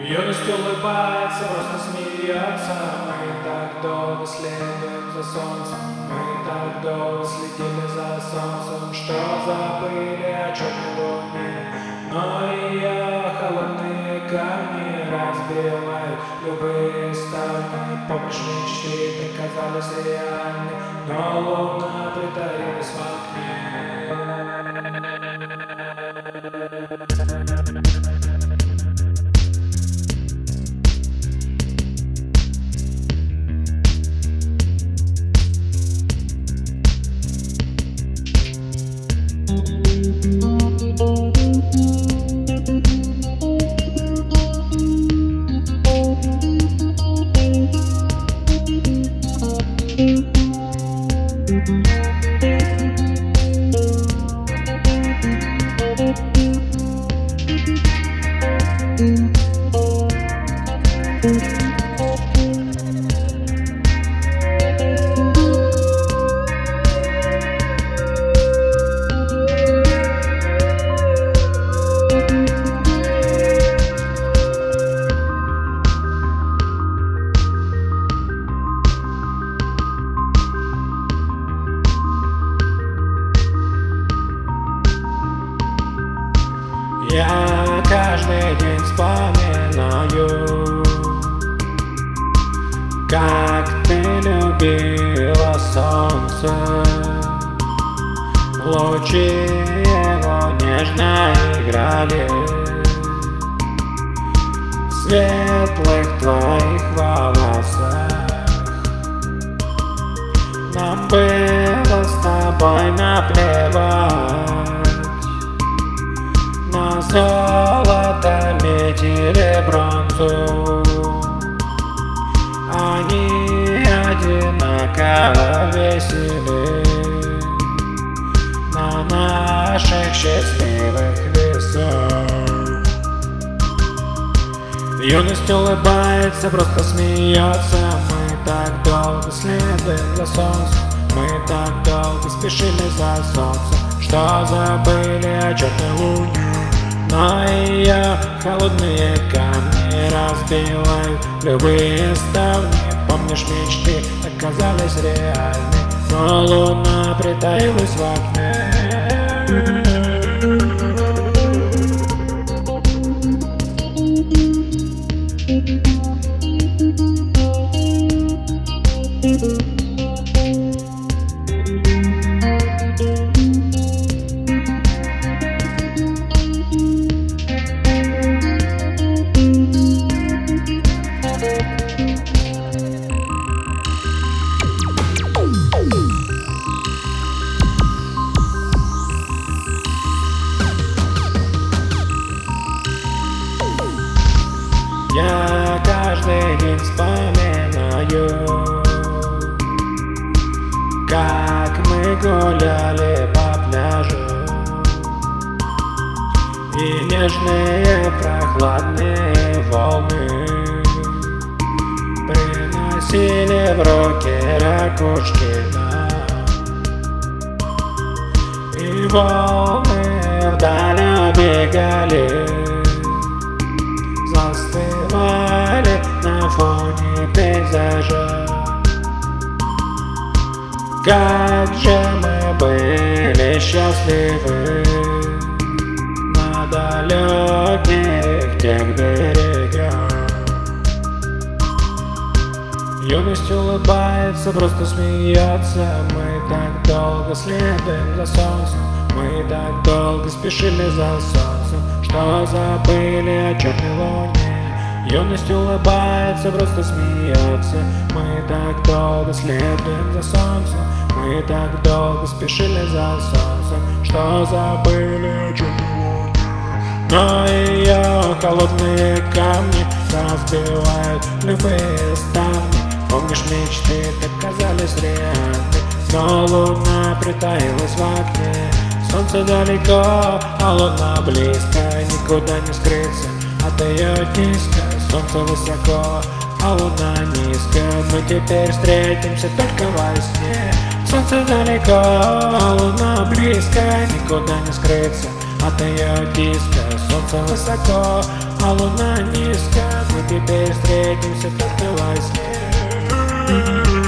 Юность улыбается, просто смеется. Мы так долго следуем за солнцем Мы так долго следили за солнцем. Что забыли о черной луне любые ставни Помнишь мечты, казались реальны Но луна притаилась thank you Я каждый день вспоминаю Как ты любила солнце Лучи его нежно играли. В светлых твоих волосах Нам было с тобой наплевать золото, медь бронзу Они одинаково весели. На наших счастливых весах. Юность улыбается, просто смеется. Мы так долго следуем за солнцем. Мы так долго спешили за солнцем Что забыли о черной луне но ее холодные камни разбивают любые ставни Помнишь, мечты оказались реальны. Но луна притаилась в окне Я каждый день вспоминаю Как мы гуляли по пляжу. И нежные прохладные волны Приносили в руки ракушки И волны вдаль убегали фоне пейзажа Как же мы были счастливы. На далеких тех берегах. Юность улыбается, просто смеется. Мы так долго следуем за солнцем. Мы так долго спешили за солнцем Что забыли о черной луне Юность улыбается, просто смеется. Мы так долго следуем за солнцем Мы так долго спешили за солнцем Что забыли о луне Но ее холодные камни Разбивают любые ставни Помнишь, мечты так казались реальны Но луна притаилась в окне. Солнце далеко, а луна близко Никуда не скрыться от ее диска Солнце высоко, а луна низко. Мы теперь встретимся только во сне. Солнце далеко, луна близко, никуда не скрыться. От ее диска Солнце высоко, а луна низко. Мы теперь встретимся только во сне